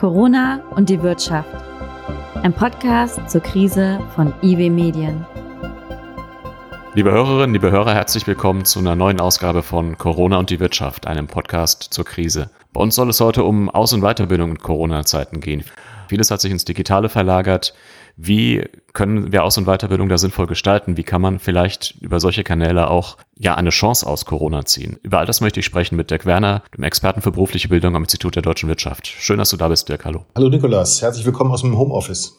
Corona und die Wirtschaft. Ein Podcast zur Krise von IW Medien. Liebe Hörerinnen, liebe Hörer, herzlich willkommen zu einer neuen Ausgabe von Corona und die Wirtschaft, einem Podcast zur Krise. Bei uns soll es heute um Aus- und Weiterbildung in Corona-Zeiten gehen. Vieles hat sich ins Digitale verlagert. Wie können wir Aus- und Weiterbildung da sinnvoll gestalten? Wie kann man vielleicht über solche Kanäle auch ja eine Chance aus Corona ziehen? Über all das möchte ich sprechen mit Dirk Werner, dem Experten für berufliche Bildung am Institut der deutschen Wirtschaft. Schön, dass du da bist, Dirk. Hallo. Hallo Nikolas, herzlich willkommen aus dem Homeoffice.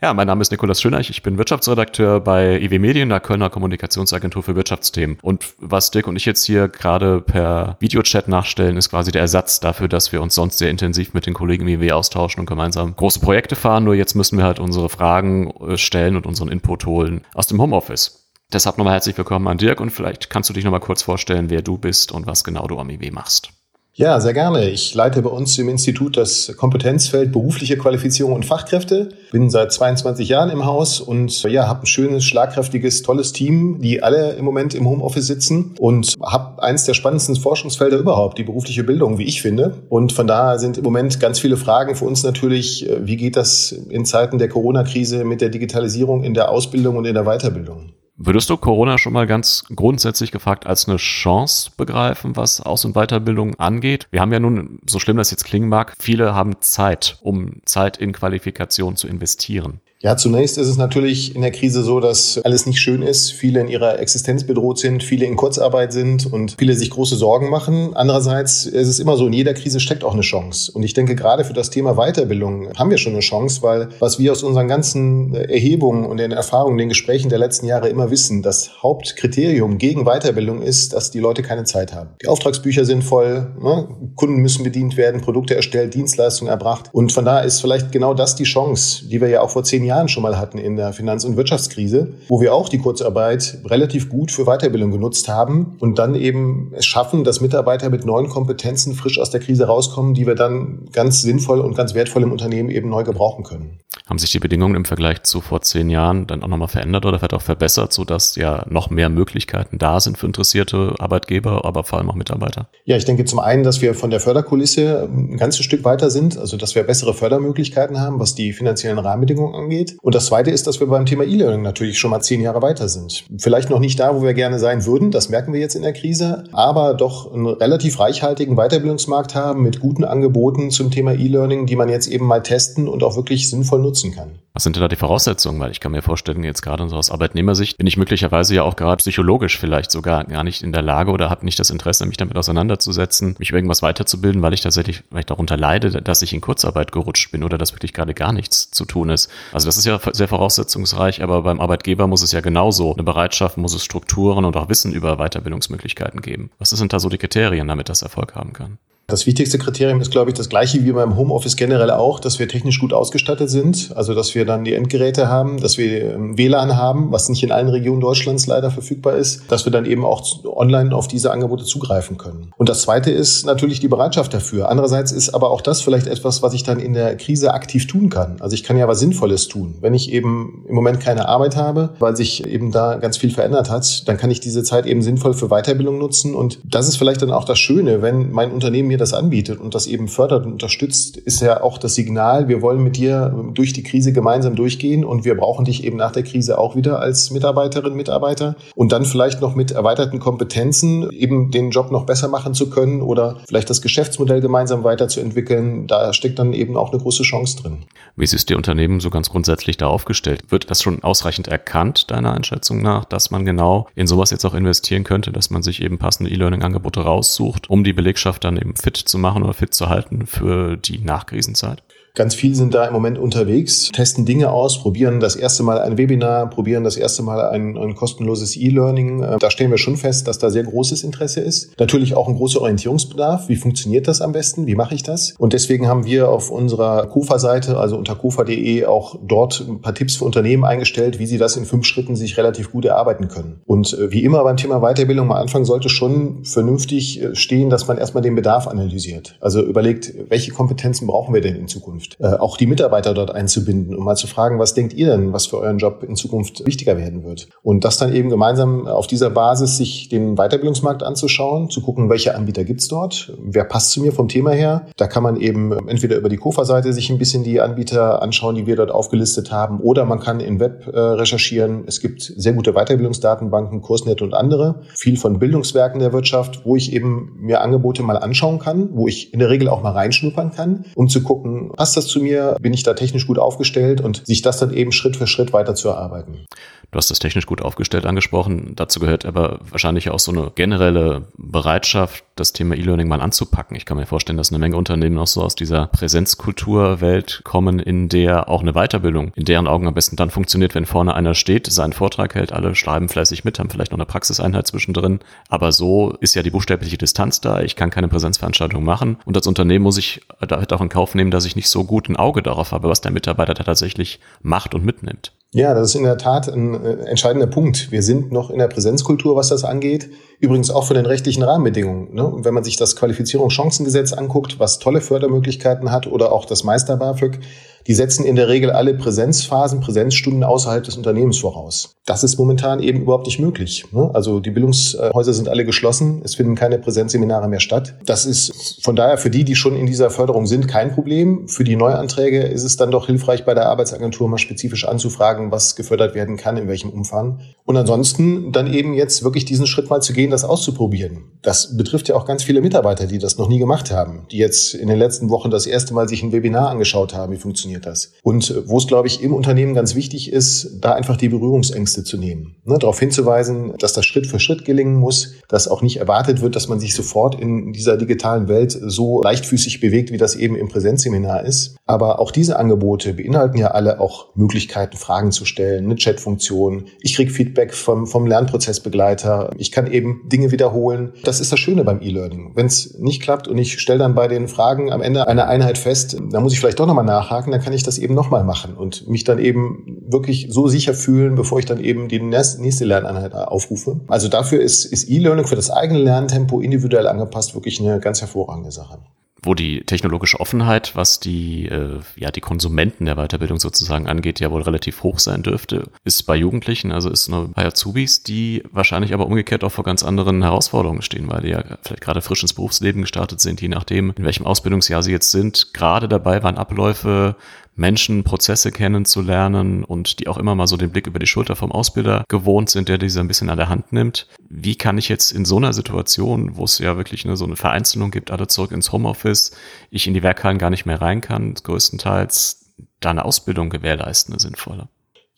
Ja, mein Name ist Nikolaus Schöneich, ich bin Wirtschaftsredakteur bei IW Medien, der Kölner Kommunikationsagentur für Wirtschaftsthemen. Und was Dirk und ich jetzt hier gerade per Videochat nachstellen, ist quasi der Ersatz dafür, dass wir uns sonst sehr intensiv mit den Kollegen im IW austauschen und gemeinsam große Projekte fahren. Nur jetzt müssen wir halt unsere Fragen äh, stellen und unseren Input holen aus dem Homeoffice. Deshalb nochmal herzlich willkommen an Dirk und vielleicht kannst du dich nochmal kurz vorstellen, wer du bist und was genau du am IW machst. Ja, sehr gerne. Ich leite bei uns im Institut das Kompetenzfeld berufliche Qualifizierung und Fachkräfte. Bin seit 22 Jahren im Haus und ja, habe ein schönes, schlagkräftiges, tolles Team, die alle im Moment im Homeoffice sitzen und habe eins der spannendsten Forschungsfelder überhaupt, die berufliche Bildung, wie ich finde. Und von daher sind im Moment ganz viele Fragen für uns natürlich, wie geht das in Zeiten der Corona-Krise mit der Digitalisierung in der Ausbildung und in der Weiterbildung? Würdest du Corona schon mal ganz grundsätzlich gefragt als eine Chance begreifen, was Aus- und Weiterbildung angeht? Wir haben ja nun, so schlimm das jetzt klingen mag, viele haben Zeit, um Zeit in Qualifikation zu investieren. Ja, zunächst ist es natürlich in der Krise so, dass alles nicht schön ist. Viele in ihrer Existenz bedroht sind, viele in Kurzarbeit sind und viele sich große Sorgen machen. Andererseits ist es immer so, in jeder Krise steckt auch eine Chance. Und ich denke, gerade für das Thema Weiterbildung haben wir schon eine Chance, weil was wir aus unseren ganzen Erhebungen und den Erfahrungen, den Gesprächen der letzten Jahre immer wissen, das Hauptkriterium gegen Weiterbildung ist, dass die Leute keine Zeit haben. Die Auftragsbücher sind voll, ne? Kunden müssen bedient werden, Produkte erstellt, Dienstleistungen erbracht. Und von daher ist vielleicht genau das die Chance, die wir ja auch vor zehn Jahren schon mal hatten in der Finanz- und Wirtschaftskrise, wo wir auch die Kurzarbeit relativ gut für Weiterbildung genutzt haben und dann eben es schaffen, dass Mitarbeiter mit neuen Kompetenzen frisch aus der Krise rauskommen, die wir dann ganz sinnvoll und ganz wertvoll im Unternehmen eben neu gebrauchen können. Haben sich die Bedingungen im Vergleich zu vor zehn Jahren dann auch nochmal verändert oder vielleicht auch verbessert, sodass ja noch mehr Möglichkeiten da sind für interessierte Arbeitgeber, aber vor allem auch Mitarbeiter? Ja, ich denke zum einen, dass wir von der Förderkulisse ein ganzes Stück weiter sind, also dass wir bessere Fördermöglichkeiten haben, was die finanziellen Rahmenbedingungen angeht. Und das Zweite ist, dass wir beim Thema E-Learning natürlich schon mal zehn Jahre weiter sind. Vielleicht noch nicht da, wo wir gerne sein würden, das merken wir jetzt in der Krise, aber doch einen relativ reichhaltigen Weiterbildungsmarkt haben mit guten Angeboten zum Thema E-Learning, die man jetzt eben mal testen und auch wirklich sinnvoll nutzen kann. Was sind denn da die Voraussetzungen? Weil ich kann mir vorstellen, jetzt gerade so aus Arbeitnehmersicht bin ich möglicherweise ja auch gerade psychologisch vielleicht sogar gar nicht in der Lage oder habe nicht das Interesse, mich damit auseinanderzusetzen, mich über irgendwas weiterzubilden, weil ich tatsächlich vielleicht darunter leide, dass ich in Kurzarbeit gerutscht bin oder dass wirklich gerade gar nichts zu tun ist. Also das ist ja sehr voraussetzungsreich, aber beim Arbeitgeber muss es ja genauso eine Bereitschaft, muss es Strukturen und auch Wissen über Weiterbildungsmöglichkeiten geben. Was sind da so die Kriterien, damit das Erfolg haben kann? Das wichtigste Kriterium ist, glaube ich, das gleiche wie beim Homeoffice generell auch, dass wir technisch gut ausgestattet sind. Also, dass wir dann die Endgeräte haben, dass wir WLAN haben, was nicht in allen Regionen Deutschlands leider verfügbar ist, dass wir dann eben auch online auf diese Angebote zugreifen können. Und das zweite ist natürlich die Bereitschaft dafür. Andererseits ist aber auch das vielleicht etwas, was ich dann in der Krise aktiv tun kann. Also, ich kann ja was Sinnvolles tun. Wenn ich eben im Moment keine Arbeit habe, weil sich eben da ganz viel verändert hat, dann kann ich diese Zeit eben sinnvoll für Weiterbildung nutzen. Und das ist vielleicht dann auch das Schöne, wenn mein Unternehmen mir das anbietet und das eben fördert und unterstützt, ist ja auch das Signal, wir wollen mit dir durch die Krise gemeinsam durchgehen und wir brauchen dich eben nach der Krise auch wieder als Mitarbeiterin, Mitarbeiter und dann vielleicht noch mit erweiterten Kompetenzen eben den Job noch besser machen zu können oder vielleicht das Geschäftsmodell gemeinsam weiterzuentwickeln. Da steckt dann eben auch eine große Chance drin. Wie ist Ihr Unternehmen so ganz grundsätzlich da aufgestellt? Wird das schon ausreichend erkannt, deiner Einschätzung nach, dass man genau in sowas jetzt auch investieren könnte, dass man sich eben passende E-Learning-Angebote raussucht, um die Belegschaft dann eben fit zu machen oder fit zu halten für die Nachkrisenzeit? Ganz viel sind da im Moment unterwegs, testen Dinge aus, probieren das erste Mal ein Webinar, probieren das erste Mal ein, ein kostenloses E-Learning. Da stellen wir schon fest, dass da sehr großes Interesse ist. Natürlich auch ein großer Orientierungsbedarf. Wie funktioniert das am besten? Wie mache ich das? Und deswegen haben wir auf unserer KUFA-Seite, also unter kufa.de, auch dort ein paar Tipps für Unternehmen eingestellt, wie sie das in fünf Schritten sich relativ gut erarbeiten können. Und wie immer beim Thema Weiterbildung am Anfang sollte schon vernünftig stehen, dass man erstmal den Bedarf analysiert. Also überlegt, welche Kompetenzen brauchen wir denn in Zukunft? Zukunft. Äh, auch die Mitarbeiter dort einzubinden, um mal zu fragen, was denkt ihr denn, was für euren Job in Zukunft wichtiger werden wird? Und das dann eben gemeinsam auf dieser Basis sich den Weiterbildungsmarkt anzuschauen, zu gucken, welche Anbieter gibt's dort, wer passt zu mir vom Thema her. Da kann man eben entweder über die Kofa-Seite sich ein bisschen die Anbieter anschauen, die wir dort aufgelistet haben, oder man kann im Web äh, recherchieren. Es gibt sehr gute Weiterbildungsdatenbanken, Kursnet und andere, viel von Bildungswerken der Wirtschaft, wo ich eben mir Angebote mal anschauen kann, wo ich in der Regel auch mal reinschnuppern kann, um zu gucken, passt das zu mir, bin ich da technisch gut aufgestellt und sich das dann eben Schritt für Schritt weiter zu erarbeiten. Du hast das technisch gut aufgestellt angesprochen. Dazu gehört aber wahrscheinlich auch so eine generelle Bereitschaft, das Thema E-Learning mal anzupacken. Ich kann mir vorstellen, dass eine Menge Unternehmen auch so aus dieser Präsenzkulturwelt kommen, in der auch eine Weiterbildung in deren Augen am besten dann funktioniert, wenn vorne einer steht, seinen Vortrag hält, alle schreiben fleißig mit, haben vielleicht noch eine Praxiseinheit zwischendrin. Aber so ist ja die buchstäbliche Distanz da. Ich kann keine Präsenzveranstaltung machen. Und als Unternehmen muss ich da halt auch in Kauf nehmen, dass ich nicht so gut ein Auge darauf habe, was der Mitarbeiter da tatsächlich macht und mitnimmt. Ja, das ist in der Tat ein äh, entscheidender Punkt. Wir sind noch in der Präsenzkultur, was das angeht. Übrigens auch von den rechtlichen Rahmenbedingungen. Ne? Wenn man sich das Qualifizierungschancengesetz anguckt, was tolle Fördermöglichkeiten hat, oder auch das Meister BAföG, die setzen in der Regel alle Präsenzphasen, Präsenzstunden außerhalb des Unternehmens voraus. Das ist momentan eben überhaupt nicht möglich. Ne? Also die Bildungshäuser sind alle geschlossen, es finden keine Präsenzseminare mehr statt. Das ist von daher für die, die schon in dieser Förderung sind, kein Problem. Für die Neuanträge ist es dann doch hilfreich, bei der Arbeitsagentur mal spezifisch anzufragen, was gefördert werden kann, in welchem Umfang. Und ansonsten dann eben jetzt wirklich diesen Schritt mal zu gehen, das auszuprobieren. Das betrifft ja auch ganz viele Mitarbeiter, die das noch nie gemacht haben, die jetzt in den letzten Wochen das erste Mal sich ein Webinar angeschaut haben, wie funktioniert funktioniert das? Und äh, wo es, glaube ich, im Unternehmen ganz wichtig ist, da einfach die Berührungsängste zu nehmen. Ne, darauf hinzuweisen, dass das Schritt für Schritt gelingen muss, dass auch nicht erwartet wird, dass man sich sofort in dieser digitalen Welt so leichtfüßig bewegt, wie das eben im Präsenzseminar ist. Aber auch diese Angebote beinhalten ja alle auch Möglichkeiten, Fragen zu stellen, eine Chatfunktion. Ich kriege Feedback vom, vom Lernprozessbegleiter. Ich kann eben Dinge wiederholen. Das ist das Schöne beim E-Learning. Wenn es nicht klappt und ich stelle dann bei den Fragen am Ende einer Einheit fest, da muss ich vielleicht doch nochmal nachhaken, dann kann ich das eben nochmal machen und mich dann eben wirklich so sicher fühlen, bevor ich dann eben die nächste Lerneinheit aufrufe. Also dafür ist, ist E-Learning für das eigene Lerntempo individuell angepasst wirklich eine ganz hervorragende Sache wo die technologische Offenheit, was die, äh, ja, die Konsumenten der Weiterbildung sozusagen angeht, ja wohl relativ hoch sein dürfte, ist bei Jugendlichen, also ist nur bei Azubis, die wahrscheinlich aber umgekehrt auch vor ganz anderen Herausforderungen stehen, weil die ja vielleicht gerade frisch ins Berufsleben gestartet sind, je nachdem, in welchem Ausbildungsjahr sie jetzt sind, gerade dabei waren Abläufe Menschen, Prozesse kennenzulernen und die auch immer mal so den Blick über die Schulter vom Ausbilder gewohnt sind, der diese ein bisschen an der Hand nimmt. Wie kann ich jetzt in so einer Situation, wo es ja wirklich eine, so eine Vereinzelung gibt, alle zurück ins Homeoffice, ich in die Werkhallen gar nicht mehr rein kann, größtenteils da eine Ausbildung gewährleisten, eine sinnvolle?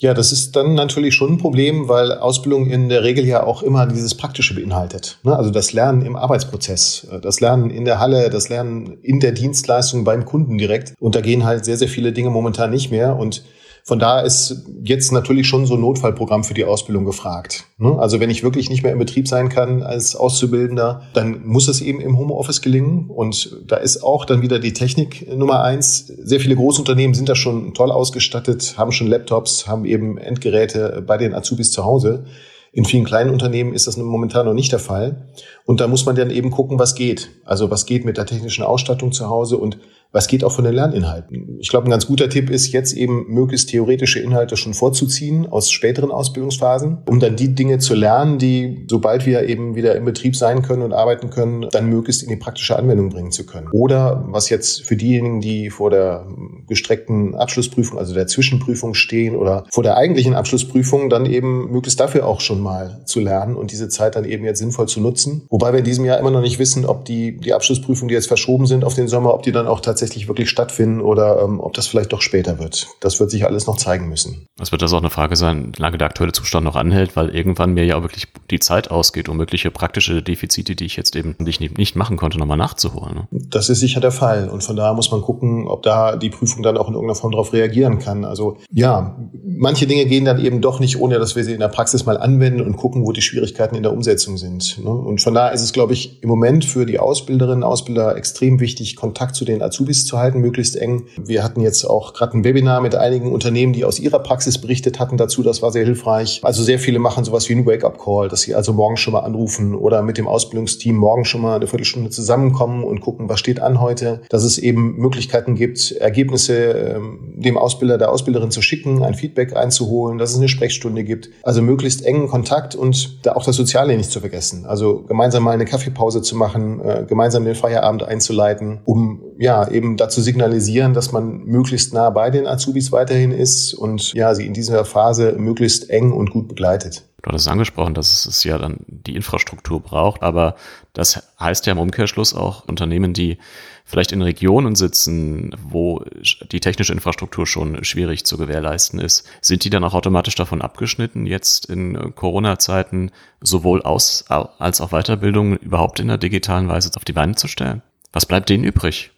Ja, das ist dann natürlich schon ein Problem, weil Ausbildung in der Regel ja auch immer dieses Praktische beinhaltet. Ne? Also das Lernen im Arbeitsprozess, äh, das Lernen in der Halle, das Lernen in der Dienstleistung beim Kunden direkt. Und da gehen halt sehr, sehr viele Dinge momentan nicht mehr. Und von da ist jetzt natürlich schon so ein Notfallprogramm für die Ausbildung gefragt. Ne? Also wenn ich wirklich nicht mehr im Betrieb sein kann als Auszubildender, dann muss es eben im Homeoffice gelingen. Und da ist auch dann wieder die Technik Nummer eins. Sehr viele Großunternehmen sind da schon toll ausgestattet, haben schon Laptops, haben eben Endgeräte bei den Azubis zu Hause. In vielen kleinen Unternehmen ist das momentan noch nicht der Fall. Und da muss man dann eben gucken, was geht. Also was geht mit der technischen Ausstattung zu Hause und was geht auch von den Lerninhalten. Ich glaube, ein ganz guter Tipp ist, jetzt eben möglichst theoretische Inhalte schon vorzuziehen aus späteren Ausbildungsphasen, um dann die Dinge zu lernen, die, sobald wir eben wieder im Betrieb sein können und arbeiten können, dann möglichst in die praktische Anwendung bringen zu können. Oder was jetzt für diejenigen, die vor der gestreckten Abschlussprüfung, also der Zwischenprüfung stehen oder vor der eigentlichen Abschlussprüfung, dann eben möglichst dafür auch schon mal zu lernen und diese Zeit dann eben jetzt sinnvoll zu nutzen. Wobei wir in diesem Jahr immer noch nicht wissen, ob die, die Abschlussprüfungen, die jetzt verschoben sind auf den Sommer, ob die dann auch tatsächlich tatsächlich wirklich stattfinden oder ähm, ob das vielleicht doch später wird. Das wird sich alles noch zeigen müssen. Es wird also auch eine Frage sein, lange der aktuelle Zustand noch anhält, weil irgendwann mir ja auch wirklich die Zeit ausgeht, um mögliche praktische Defizite, die ich jetzt eben nicht, nicht machen konnte, nochmal nachzuholen. Ne? Das ist sicher der Fall. Und von daher muss man gucken, ob da die Prüfung dann auch in irgendeiner Form darauf reagieren kann. Also ja, manche Dinge gehen dann eben doch nicht, ohne dass wir sie in der Praxis mal anwenden und gucken, wo die Schwierigkeiten in der Umsetzung sind. Ne? Und von daher ist es, glaube ich, im Moment für die Ausbilderinnen und Ausbilder extrem wichtig, Kontakt zu den Azubis zu halten, möglichst eng. Wir hatten jetzt auch gerade ein Webinar mit einigen Unternehmen, die aus ihrer Praxis berichtet hatten dazu. Das war sehr hilfreich. Also sehr viele machen sowas wie einen Wake-up-Call, dass sie also morgen schon mal anrufen oder mit dem Ausbildungsteam morgen schon mal eine Viertelstunde zusammenkommen und gucken, was steht an heute. Dass es eben Möglichkeiten gibt, Ergebnisse ähm, dem Ausbilder, der Ausbilderin zu schicken, ein Feedback einzuholen, dass es eine Sprechstunde gibt. Also möglichst engen Kontakt und da auch das Soziale nicht zu vergessen. Also gemeinsam mal eine Kaffeepause zu machen, äh, gemeinsam den Feierabend einzuleiten, um ja eben dazu signalisieren, dass man möglichst nah bei den Azubis weiterhin ist und ja, sie in dieser Phase möglichst eng und gut begleitet. Du hattest angesprochen, dass es ja dann die Infrastruktur braucht, aber das heißt ja im Umkehrschluss auch Unternehmen, die vielleicht in Regionen sitzen, wo die technische Infrastruktur schon schwierig zu gewährleisten ist. Sind die dann auch automatisch davon abgeschnitten, jetzt in Corona-Zeiten sowohl Aus- als auch Weiterbildung überhaupt in der digitalen Weise auf die Beine zu stellen? Was bleibt denen übrig?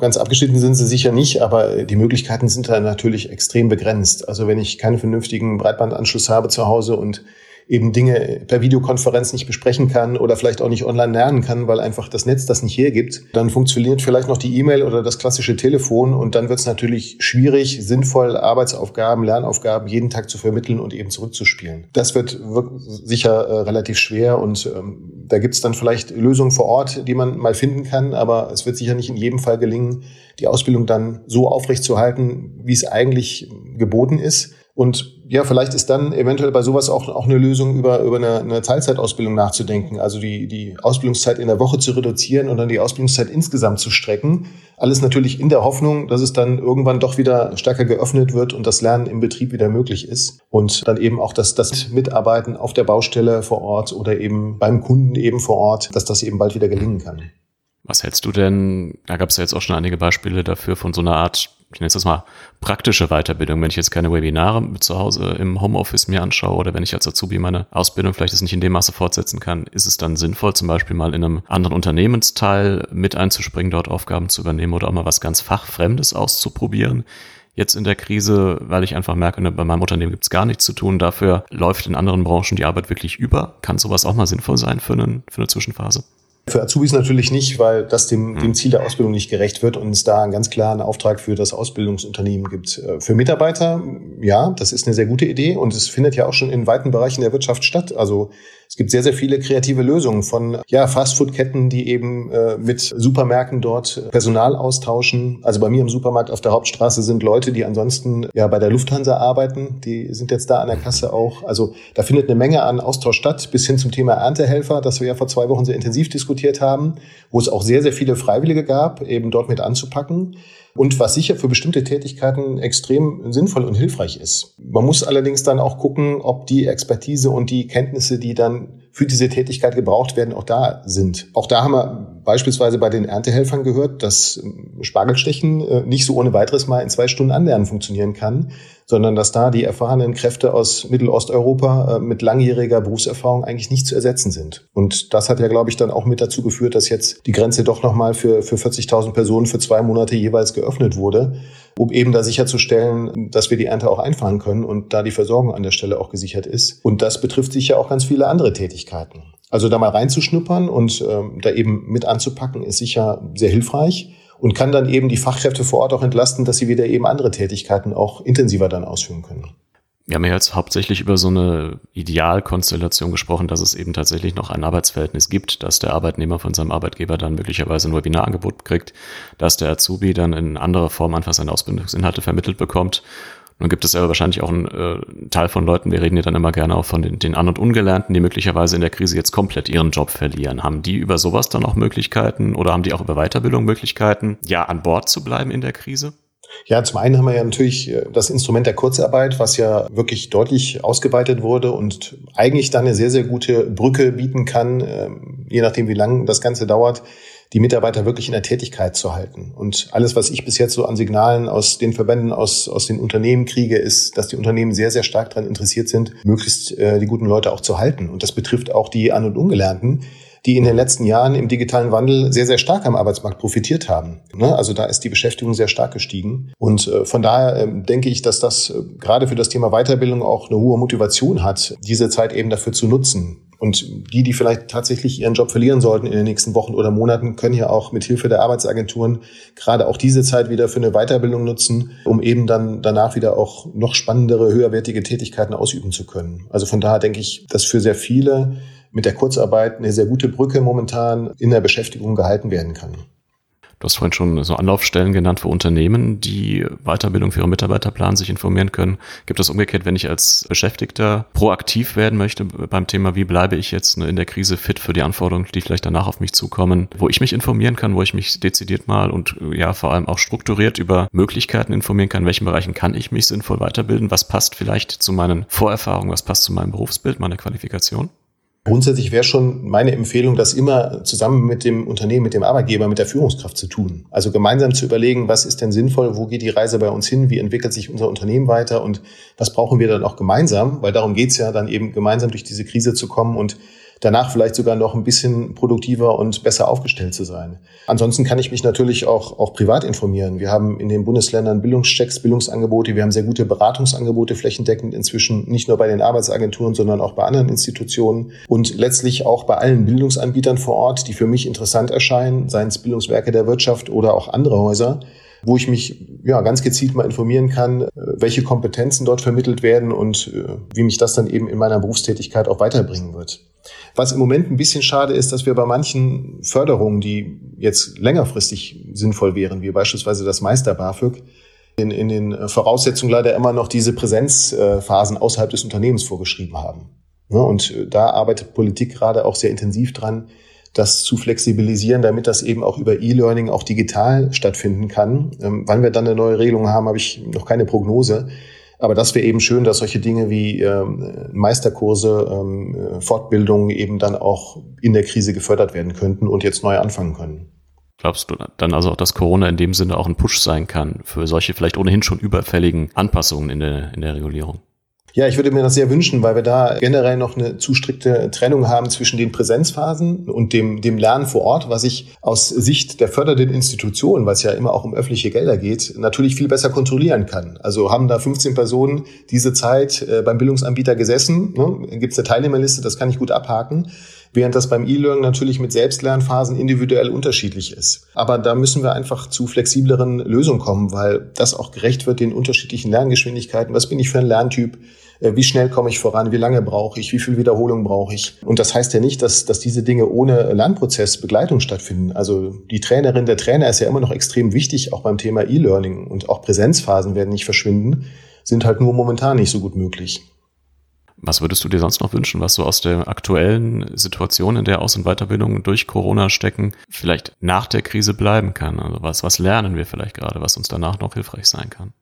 Ganz abgeschnitten sind sie sicher nicht, aber die Möglichkeiten sind da natürlich extrem begrenzt. Also wenn ich keinen vernünftigen Breitbandanschluss habe zu Hause und eben Dinge per Videokonferenz nicht besprechen kann oder vielleicht auch nicht online lernen kann, weil einfach das Netz das nicht hergibt, dann funktioniert vielleicht noch die E-Mail oder das klassische Telefon und dann wird es natürlich schwierig, sinnvoll Arbeitsaufgaben, Lernaufgaben jeden Tag zu vermitteln und eben zurückzuspielen. Das wird sicher äh, relativ schwer und ähm, da gibt es dann vielleicht Lösungen vor Ort, die man mal finden kann, aber es wird sicher nicht in jedem Fall gelingen, die Ausbildung dann so aufrechtzuerhalten, wie es eigentlich geboten ist. Und ja, vielleicht ist dann eventuell bei sowas auch, auch eine Lösung, über, über eine, eine Teilzeitausbildung nachzudenken. Also die, die Ausbildungszeit in der Woche zu reduzieren und dann die Ausbildungszeit insgesamt zu strecken. Alles natürlich in der Hoffnung, dass es dann irgendwann doch wieder stärker geöffnet wird und das Lernen im Betrieb wieder möglich ist. Und dann eben auch das, das Mitarbeiten auf der Baustelle vor Ort oder eben beim Kunden eben vor Ort, dass das eben bald wieder gelingen kann. Was hältst du denn, da gab es ja jetzt auch schon einige Beispiele dafür von so einer Art, ich nenne es das mal, praktische Weiterbildung, wenn ich jetzt keine Webinare zu Hause im Homeoffice mir anschaue oder wenn ich als Azubi meine Ausbildung vielleicht das nicht in dem Maße fortsetzen kann, ist es dann sinnvoll, zum Beispiel mal in einem anderen Unternehmensteil mit einzuspringen, dort Aufgaben zu übernehmen oder auch mal was ganz Fachfremdes auszuprobieren? jetzt in der Krise, weil ich einfach merke, ne, bei meinem Unternehmen gibt es gar nichts zu tun. Dafür läuft in anderen Branchen die Arbeit wirklich über. Kann sowas auch mal sinnvoll sein für, einen, für eine Zwischenphase? Für Azubis natürlich nicht, weil das dem, dem hm. Ziel der Ausbildung nicht gerecht wird und es da einen ganz klaren Auftrag für das Ausbildungsunternehmen gibt. Äh, für Mitarbeiter, ja, das ist eine sehr gute Idee und es findet ja auch schon in weiten Bereichen der Wirtschaft statt. Also es gibt sehr, sehr viele kreative Lösungen von ja, Fastfood-Ketten, die eben äh, mit Supermärkten dort Personal austauschen. Also bei mir im Supermarkt auf der Hauptstraße sind Leute, die ansonsten ja bei der Lufthansa arbeiten. Die sind jetzt da an der Kasse auch. Also da findet eine Menge an Austausch statt, bis hin zum Thema Erntehelfer, das wir ja vor zwei Wochen sehr intensiv diskutiert haben, wo es auch sehr, sehr viele Freiwillige gab, eben dort mit anzupacken und was sicher für bestimmte Tätigkeiten extrem sinnvoll und hilfreich ist. Man muss allerdings dann auch gucken, ob die Expertise und die Kenntnisse, die dann für diese Tätigkeit gebraucht werden, auch da sind. Auch da haben wir beispielsweise bei den Erntehelfern gehört, dass Spargelstechen äh, nicht so ohne weiteres mal in zwei Stunden anlernen funktionieren kann, sondern dass da die erfahrenen Kräfte aus Mittelosteuropa äh, mit langjähriger Berufserfahrung eigentlich nicht zu ersetzen sind. Und das hat ja, glaube ich, dann auch mit dazu geführt, dass jetzt die Grenze doch nochmal für, für 40.000 Personen für zwei Monate jeweils geöffnet wurde, um eben da sicherzustellen, dass wir die Ernte auch einfahren können und da die Versorgung an der Stelle auch gesichert ist. Und das betrifft sicher auch ganz viele andere Tätigkeiten. Also da mal reinzuschnuppern und ähm, da eben mit anzupacken, ist sicher sehr hilfreich und kann dann eben die Fachkräfte vor Ort auch entlasten, dass sie wieder eben andere Tätigkeiten auch intensiver dann ausführen können. Wir haben ja jetzt hauptsächlich über so eine Idealkonstellation gesprochen, dass es eben tatsächlich noch ein Arbeitsverhältnis gibt, dass der Arbeitnehmer von seinem Arbeitgeber dann möglicherweise ein Webinarangebot kriegt, dass der Azubi dann in anderer Form einfach seine Ausbildungsinhalte vermittelt bekommt nun gibt es ja wahrscheinlich auch einen äh, Teil von Leuten, wir reden ja dann immer gerne auch von den, den An- und Ungelernten, die möglicherweise in der Krise jetzt komplett ihren Job verlieren. Haben die über sowas dann auch Möglichkeiten oder haben die auch über Weiterbildung Möglichkeiten, ja, an Bord zu bleiben in der Krise? Ja, zum einen haben wir ja natürlich äh, das Instrument der Kurzarbeit, was ja wirklich deutlich ausgeweitet wurde und eigentlich dann eine sehr, sehr gute Brücke bieten kann, ähm, je nachdem, wie lang das Ganze dauert, die Mitarbeiter wirklich in der Tätigkeit zu halten. Und alles, was ich bis jetzt so an Signalen aus den Verbänden, aus, aus den Unternehmen kriege, ist, dass die Unternehmen sehr, sehr stark daran interessiert sind, möglichst äh, die guten Leute auch zu halten. Und das betrifft auch die An- und Ungelernten die in den letzten Jahren im digitalen Wandel sehr, sehr stark am Arbeitsmarkt profitiert haben. Ne? Also da ist die Beschäftigung sehr stark gestiegen. Und äh, von daher ähm, denke ich, dass das äh, gerade für das Thema Weiterbildung auch eine hohe Motivation hat, diese Zeit eben dafür zu nutzen. Und die, die vielleicht tatsächlich ihren Job verlieren sollten in den nächsten Wochen oder Monaten, können ja auch mit Hilfe der Arbeitsagenturen gerade auch diese Zeit wieder für eine Weiterbildung nutzen, um eben dann danach wieder auch noch spannendere, höherwertige Tätigkeiten ausüben zu können. Also von daher denke ich, dass für sehr viele mit der Kurzarbeit eine sehr gute Brücke momentan in der Beschäftigung gehalten werden kann. Du hast vorhin schon so Anlaufstellen genannt für Unternehmen, die Weiterbildung für ihre Mitarbeiter planen, sich informieren können. Gibt es umgekehrt, wenn ich als Beschäftigter proaktiv werden möchte beim Thema, wie bleibe ich jetzt in der Krise fit für die Anforderungen, die vielleicht danach auf mich zukommen, wo ich mich informieren kann, wo ich mich dezidiert mal und ja vor allem auch strukturiert über Möglichkeiten informieren kann, in welchen Bereichen kann ich mich sinnvoll weiterbilden, was passt vielleicht zu meinen Vorerfahrungen, was passt zu meinem Berufsbild, meiner Qualifikation? Grundsätzlich wäre schon meine Empfehlung, das immer zusammen mit dem Unternehmen, mit dem Arbeitgeber, mit der Führungskraft zu tun. Also gemeinsam zu überlegen, was ist denn sinnvoll, wo geht die Reise bei uns hin, wie entwickelt sich unser Unternehmen weiter und was brauchen wir dann auch gemeinsam, weil darum geht's ja dann eben gemeinsam durch diese Krise zu kommen und danach vielleicht sogar noch ein bisschen produktiver und besser aufgestellt zu sein. Ansonsten kann ich mich natürlich auch, auch privat informieren. Wir haben in den Bundesländern Bildungschecks, Bildungsangebote, wir haben sehr gute Beratungsangebote flächendeckend inzwischen, nicht nur bei den Arbeitsagenturen, sondern auch bei anderen Institutionen und letztlich auch bei allen Bildungsanbietern vor Ort, die für mich interessant erscheinen, seien es Bildungswerke der Wirtschaft oder auch andere Häuser wo ich mich ja ganz gezielt mal informieren kann, äh, welche Kompetenzen dort vermittelt werden und äh, wie mich das dann eben in meiner Berufstätigkeit auch weiterbringen wird. Was im Moment ein bisschen schade ist, dass wir bei manchen Förderungen, die jetzt längerfristig sinnvoll wären, wie beispielsweise das Meister BAföG, in, in den Voraussetzungen leider immer noch diese Präsenzphasen außerhalb des Unternehmens vorgeschrieben haben. Und äh, da arbeitet Politik gerade auch sehr intensiv dran, das zu flexibilisieren, damit das eben auch über E-Learning auch digital stattfinden kann. Ähm, wann wir dann eine neue Regelung haben, habe ich noch keine Prognose. Aber das wäre eben schön, dass solche Dinge wie ähm, Meisterkurse, ähm, äh, Fortbildungen eben dann auch in der Krise gefördert werden könnten und jetzt neu anfangen können. Glaubst du dann also auch, dass Corona in dem Sinne auch ein Push sein kann für solche vielleicht ohnehin schon überfälligen Anpassungen in der, in der Regulierung? Ja, ich würde mir das sehr wünschen, weil wir da generell noch eine zu strikte Trennung haben zwischen den Präsenzphasen und dem, dem Lernen vor Ort, was ich aus Sicht der fördernden Institutionen, es ja immer auch um öffentliche Gelder geht, natürlich viel besser kontrollieren kann. Also haben da 15 Personen diese Zeit äh, beim Bildungsanbieter gesessen, ne? gibt es eine Teilnehmerliste, das kann ich gut abhaken während das beim E-Learning natürlich mit Selbstlernphasen individuell unterschiedlich ist. Aber da müssen wir einfach zu flexibleren Lösungen kommen, weil das auch gerecht wird den unterschiedlichen Lerngeschwindigkeiten. Was bin ich für ein Lerntyp? Äh, wie schnell komme ich voran? Wie lange brauche ich? Wie viel Wiederholung brauche ich? Und das heißt ja nicht, dass, dass diese Dinge ohne Lernprozess Begleitung stattfinden. Also die Trainerin, der Trainer ist ja immer noch extrem wichtig, auch beim Thema E-Learning. Und auch Präsenzphasen werden nicht verschwinden, sind halt nur momentan nicht so gut möglich. Was würdest du dir sonst noch wünschen, was so aus der aktuellen Situation, in der Aus- und Weiterbildung durch Corona stecken, vielleicht nach der Krise bleiben kann? Also was, was lernen wir vielleicht gerade, was uns danach noch hilfreich sein kann?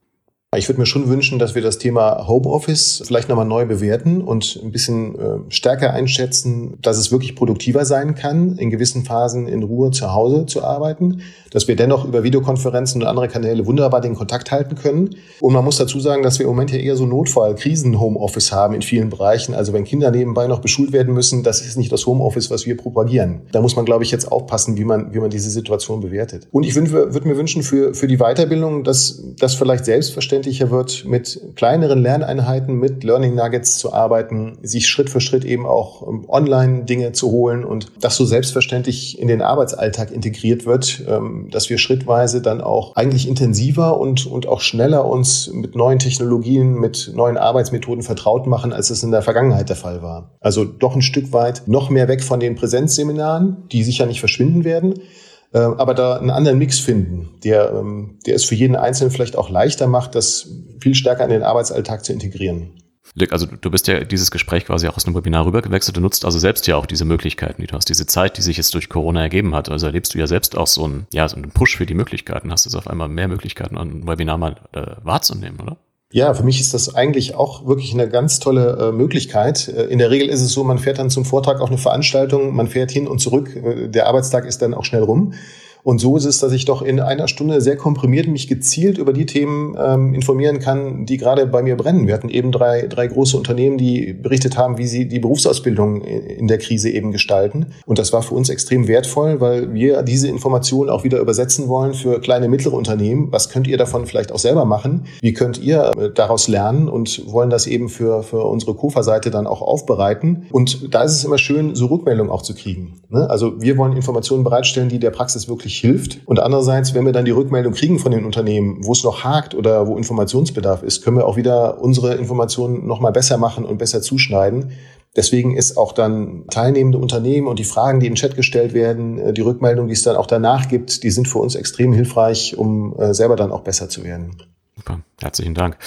Ich würde mir schon wünschen, dass wir das Thema Homeoffice vielleicht nochmal neu bewerten und ein bisschen äh, stärker einschätzen, dass es wirklich produktiver sein kann, in gewissen Phasen in Ruhe zu Hause zu arbeiten, dass wir dennoch über Videokonferenzen und andere Kanäle wunderbar den Kontakt halten können. Und man muss dazu sagen, dass wir im Moment ja eher so Notfall, Krisen-Homeoffice haben in vielen Bereichen. Also wenn Kinder nebenbei noch beschult werden müssen, das ist nicht das Homeoffice, was wir propagieren. Da muss man, glaube ich, jetzt aufpassen, wie man, wie man diese Situation bewertet. Und ich würde mir wünschen für, für die Weiterbildung, dass das vielleicht selbstverständlich verständlicher wird, mit kleineren Lerneinheiten, mit Learning Nuggets zu arbeiten, sich Schritt für Schritt eben auch ähm, online Dinge zu holen und das so selbstverständlich in den Arbeitsalltag integriert wird, ähm, dass wir schrittweise dann auch eigentlich intensiver und, und auch schneller uns mit neuen Technologien, mit neuen Arbeitsmethoden vertraut machen, als es in der Vergangenheit der Fall war. Also doch ein Stück weit noch mehr weg von den Präsenzseminaren, die sicher nicht verschwinden werden, äh, aber da einen anderen Mix finden, der, ähm, der es für jeden Einzelnen vielleicht auch leichter macht, das viel stärker in den Arbeitsalltag zu integrieren. Dirk, also du bist ja dieses Gespräch quasi auch aus einem Webinar rübergewechselt. Du nutzt also selbst ja auch diese Möglichkeiten, die du hast, diese Zeit, die sich jetzt durch Corona ergeben hat. Also erlebst du ja selbst auch so einen, ja, so einen Push für die Möglichkeiten. Hast du auf einmal mehr Möglichkeiten, ein Webinar mal äh, wahrzunehmen, oder? Ja, für mich ist das eigentlich auch wirklich eine ganz tolle äh, Möglichkeit. Äh, in der Regel ist es so, man fährt dann zum Vortrag auf eine Veranstaltung, man fährt hin und zurück, äh, der Arbeitstag ist dann auch schnell rum. Und so ist es, dass ich doch in einer Stunde sehr komprimiert mich gezielt über die Themen ähm, informieren kann, die gerade bei mir brennen. Wir hatten eben drei, drei große Unternehmen, die berichtet haben, wie sie die Berufsausbildung in der Krise eben gestalten. Und das war für uns extrem wertvoll, weil wir diese Informationen auch wieder übersetzen wollen für kleine, mittlere Unternehmen. Was könnt ihr davon vielleicht auch selber machen? Wie könnt ihr äh, daraus lernen und wollen das eben für, für unsere Kofa-Seite dann auch aufbereiten? Und da ist es immer schön, so Rückmeldungen auch zu kriegen. Ne? Also wir wollen Informationen bereitstellen, die der Praxis wirklich hilft. Und andererseits, wenn wir dann die Rückmeldung kriegen von den Unternehmen, wo es noch hakt oder wo Informationsbedarf ist, können wir auch wieder unsere Informationen nochmal besser machen und besser zuschneiden. Deswegen ist auch dann teilnehmende Unternehmen und die Fragen, die im Chat gestellt werden, äh, die Rückmeldung, die es dann auch danach gibt, die sind für uns extrem hilfreich, um äh, selber dann auch besser zu werden. Super, herzlichen Dank.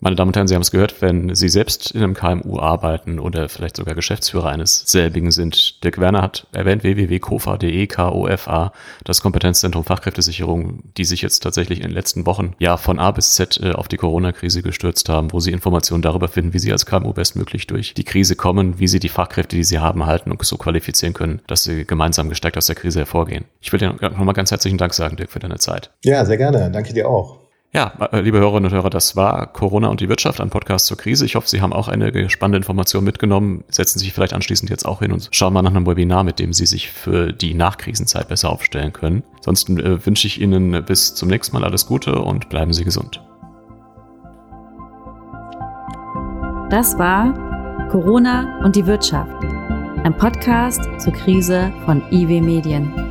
Meine Damen und Herren, Sie haben es gehört, wenn Sie selbst in einem KMU arbeiten oder vielleicht sogar Geschäftsführer eines selbigen sind. Dirk Werner hat erwähnt www.kofa.de, K-O-F-A, das Kompetenzzentrum Fachkräftesicherung, die sich jetzt tatsächlich in den letzten Wochen ja von A bis Z äh, auf die Corona-Krise gestürzt haben, wo Sie Informationen darüber finden, wie Sie als KMU bestmöglich durch die Krise kommen, wie Sie die Fachkräfte, die Sie haben, halten und so qualifizieren können, dass Sie gemeinsam gestärkt aus der Krise hervorgehen. Ich will dir nochmal ganz herzlichen Dank sagen, Dirk, für deine Zeit. Ja, sehr gerne. Danke dir auch. Ja, äh, liebe Hörerinnen und Hörer, das war Corona und die Wirtschaft, ein Podcast zur Krise. Ich hoffe, Sie haben auch eine spannende Information mitgenommen. Setzen Sie sich vielleicht anschließend jetzt auch hin und schauen mal nach einem Webinar, mit dem Sie sich für die Nachkrisenzeit besser aufstellen können. Ansonsten äh, wünsche ich Ihnen bis zum nächsten Mal alles Gute und bleiben Sie gesund. Das war Corona und die Wirtschaft, ein Podcast zur Krise von IW Medien.